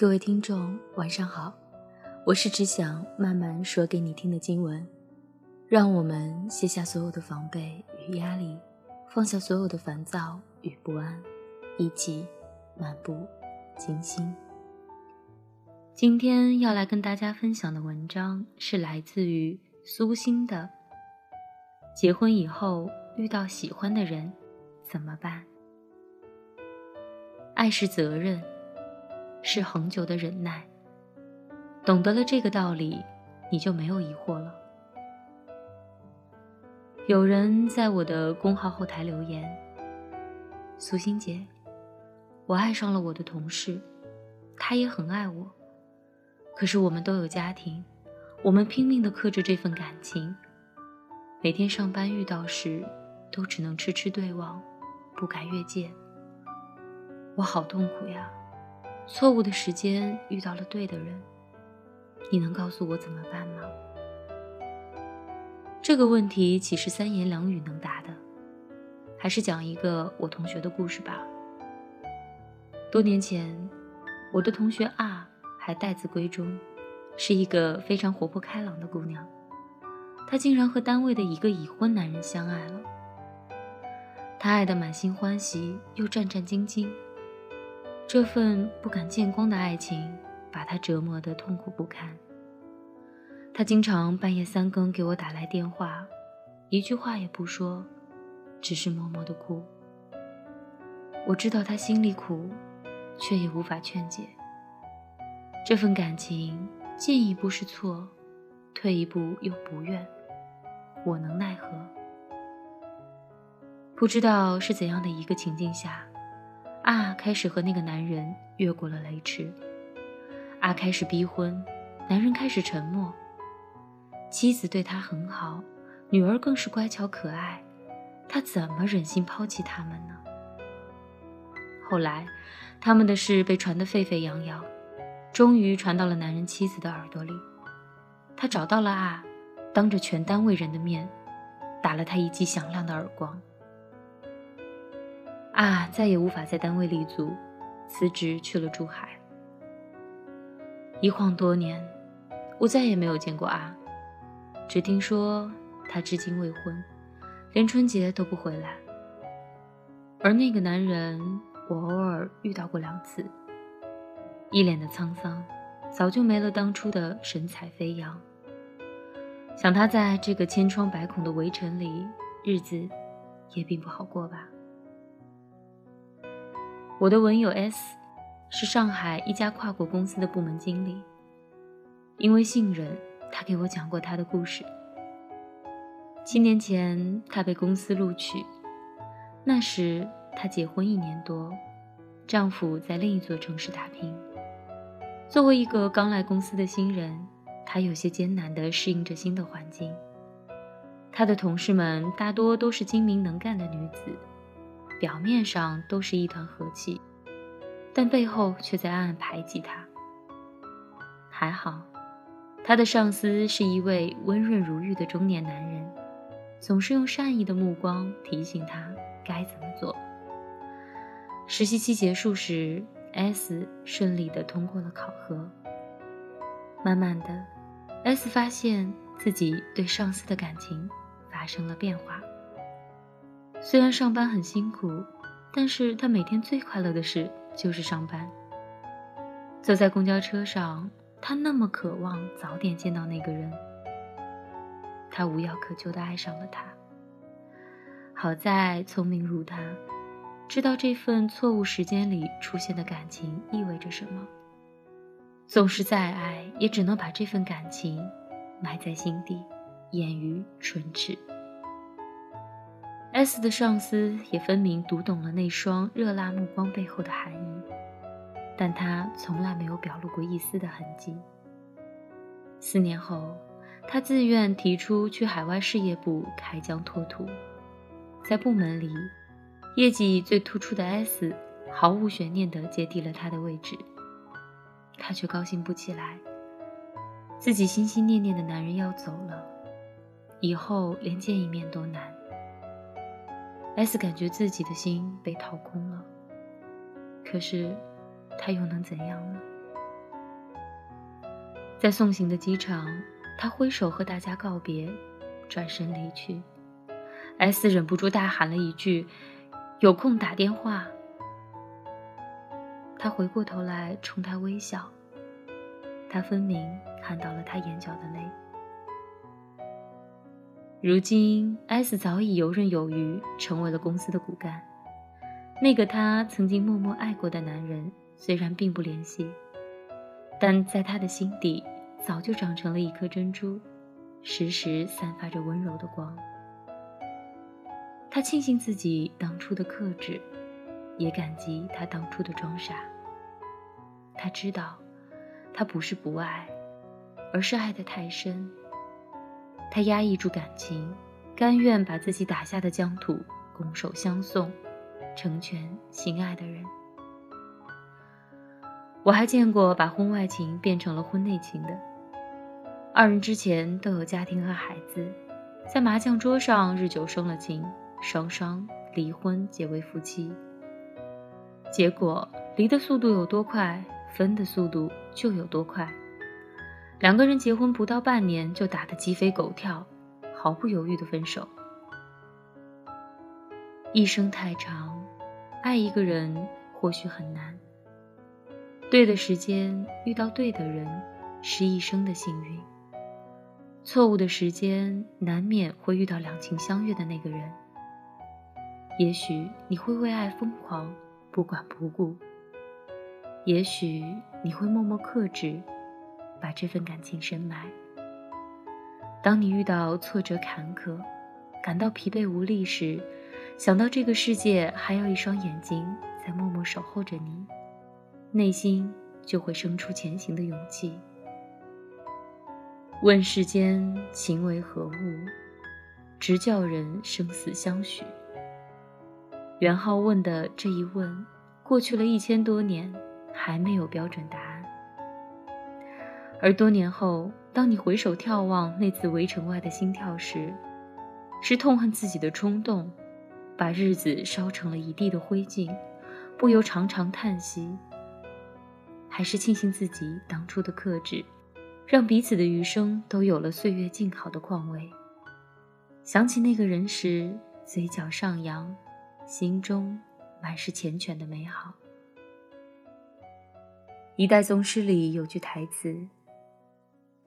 各位听众，晚上好，我是只想慢慢说给你听的经文。让我们卸下所有的防备与压力，放下所有的烦躁与不安，一起漫步静心。今天要来跟大家分享的文章是来自于苏欣的。结婚以后遇到喜欢的人怎么办？爱是责任，是恒久的忍耐。懂得了这个道理，你就没有疑惑了。有人在我的公号后台留言：“苏欣姐，我爱上了我的同事，他也很爱我。可是我们都有家庭，我们拼命的克制这份感情。每天上班遇到时，都只能痴痴对望，不敢越界。”我好痛苦呀！错误的时间遇到了对的人，你能告诉我怎么办吗？这个问题岂是三言两语能答的？还是讲一个我同学的故事吧。多年前，我的同学啊还待字闺中，是一个非常活泼开朗的姑娘。她竟然和单位的一个已婚男人相爱了。她爱得满心欢喜，又战战兢兢。这份不敢见光的爱情，把他折磨得痛苦不堪。他经常半夜三更给我打来电话，一句话也不说，只是默默的哭。我知道他心里苦，却也无法劝解。这份感情，进一步是错，退一步又不愿，我能奈何？不知道是怎样的一个情境下。啊，开始和那个男人越过了雷池。啊，开始逼婚，男人开始沉默。妻子对他很好，女儿更是乖巧可爱，他怎么忍心抛弃他们呢？后来，他们的事被传得沸沸扬扬，终于传到了男人妻子的耳朵里。他找到了啊，当着全单位人的面，打了他一记响亮的耳光。啊，再也无法在单位立足，辞职去了珠海。一晃多年，我再也没有见过啊，只听说他至今未婚，连春节都不回来。而那个男人，我偶尔遇到过两次，一脸的沧桑，早就没了当初的神采飞扬。想他在这个千疮百孔的围城里，日子也并不好过吧。我的文友 S 是上海一家跨国公司的部门经理。因为信任，他给我讲过他的故事。七年前，他被公司录取，那时他结婚一年多，丈夫在另一座城市打拼。作为一个刚来公司的新人，他有些艰难地适应着新的环境。他的同事们大多都是精明能干的女子。表面上都是一团和气，但背后却在暗暗排挤他。还好，他的上司是一位温润如玉的中年男人，总是用善意的目光提醒他该怎么做。实习期结束时，S 顺利地通过了考核。慢慢的，S 发现自己对上司的感情发生了变化。虽然上班很辛苦，但是他每天最快乐的事就是上班。坐在公交车上，他那么渴望早点见到那个人。他无药可救的爱上了他。好在聪明如他，知道这份错误时间里出现的感情意味着什么。纵使再爱，也只能把这份感情埋在心底，掩于唇齿。S 的上司也分明读懂了那双热辣目光背后的含义，但他从来没有表露过一丝的痕迹。四年后，他自愿提出去海外事业部开疆拓土，在部门里，业绩最突出的 S 毫无悬念地接替了他的位置，他却高兴不起来，自己心心念念的男人要走了，以后连见一面都难。S 感觉自己的心被掏空了，可是他又能怎样呢？在送行的机场，他挥手和大家告别，转身离去。S 忍不住大喊了一句：“有空打电话。”他回过头来冲他微笑，他分明看到了他眼角的泪。如今，S 早已游刃有余，成为了公司的骨干。那个他曾经默默爱过的男人，虽然并不联系，但在他的心底。早就长成了一颗珍珠，时时散发着温柔的光。他庆幸自己当初的克制，也感激他当初的装傻。他知道，他不是不爱，而是爱得太深。他压抑住感情，甘愿把自己打下的疆土拱手相送，成全心爱的人。我还见过把婚外情变成了婚内情的。二人之前都有家庭和孩子，在麻将桌上日久生了情，双双离婚结为夫妻。结果离的速度有多快，分的速度就有多快。两个人结婚不到半年就打得鸡飞狗跳，毫不犹豫的分手。一生太长，爱一个人或许很难。对的时间遇到对的人，是一生的幸运。错误的时间难免会遇到两情相悦的那个人，也许你会为爱疯狂，不管不顾；也许你会默默克制，把这份感情深埋。当你遇到挫折坎坷，感到疲惫无力时，想到这个世界还有一双眼睛在默默守候着你，内心就会生出前行的勇气。问世间情为何物，直叫人生死相许。元昊问的这一问，过去了一千多年，还没有标准答案。而多年后，当你回首眺望那次围城外的心跳时，是痛恨自己的冲动，把日子烧成了一地的灰烬，不由长长叹息；还是庆幸自己当初的克制。让彼此的余生都有了岁月静好的况味。想起那个人时，嘴角上扬，心中满是缱绻的美好。一代宗师里有句台词：“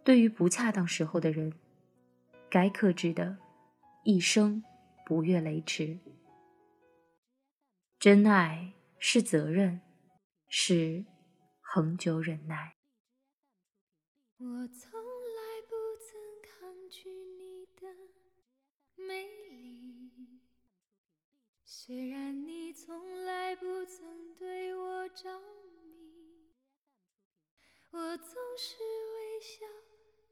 对于不恰当时候的人，该克制的，一生不越雷池。真爱是责任，是恒久忍耐。”我从来不曾抗拒你的美丽，虽然你从来不曾对我着迷，我总是微笑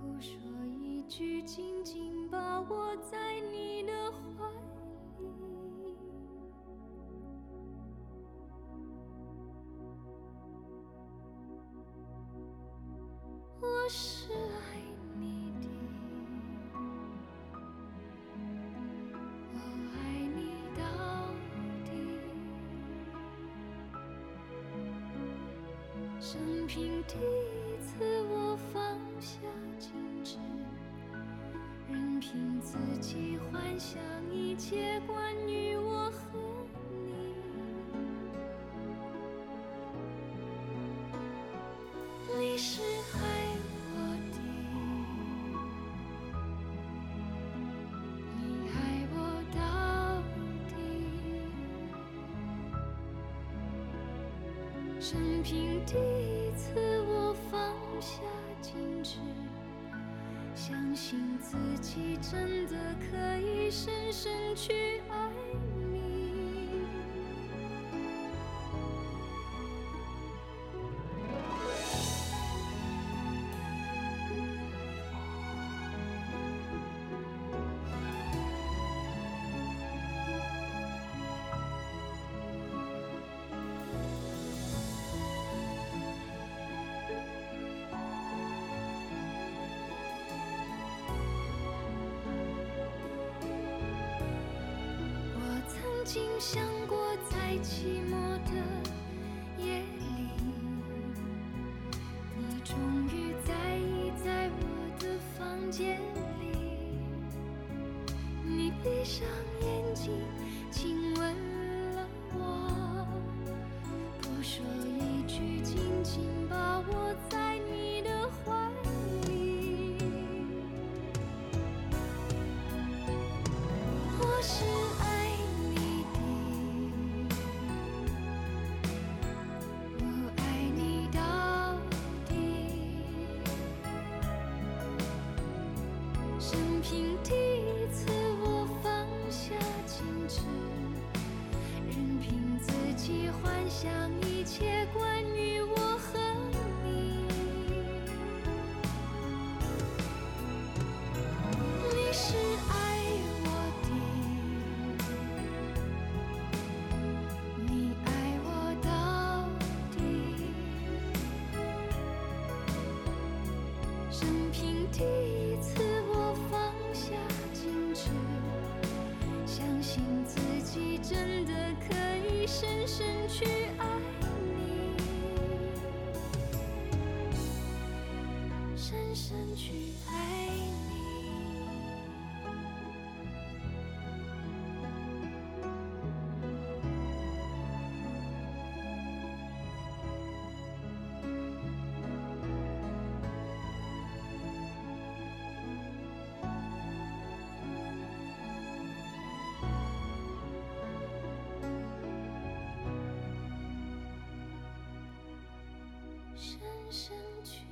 不说一句，紧紧把我在你的怀里。我是爱你的，我爱你到底。生平第一次，我放下矜持，任凭自己幻想一切关于我和你。你是爱我的，你爱我到底。生平第一次，我放下矜持，相信自己真的可以深深经想过，再寂寞的生平第一次，我放下矜持，任凭自己幻想一切关于我和你。你是爱我的，你爱我到底。生平第真的可以深深去爱。身躯。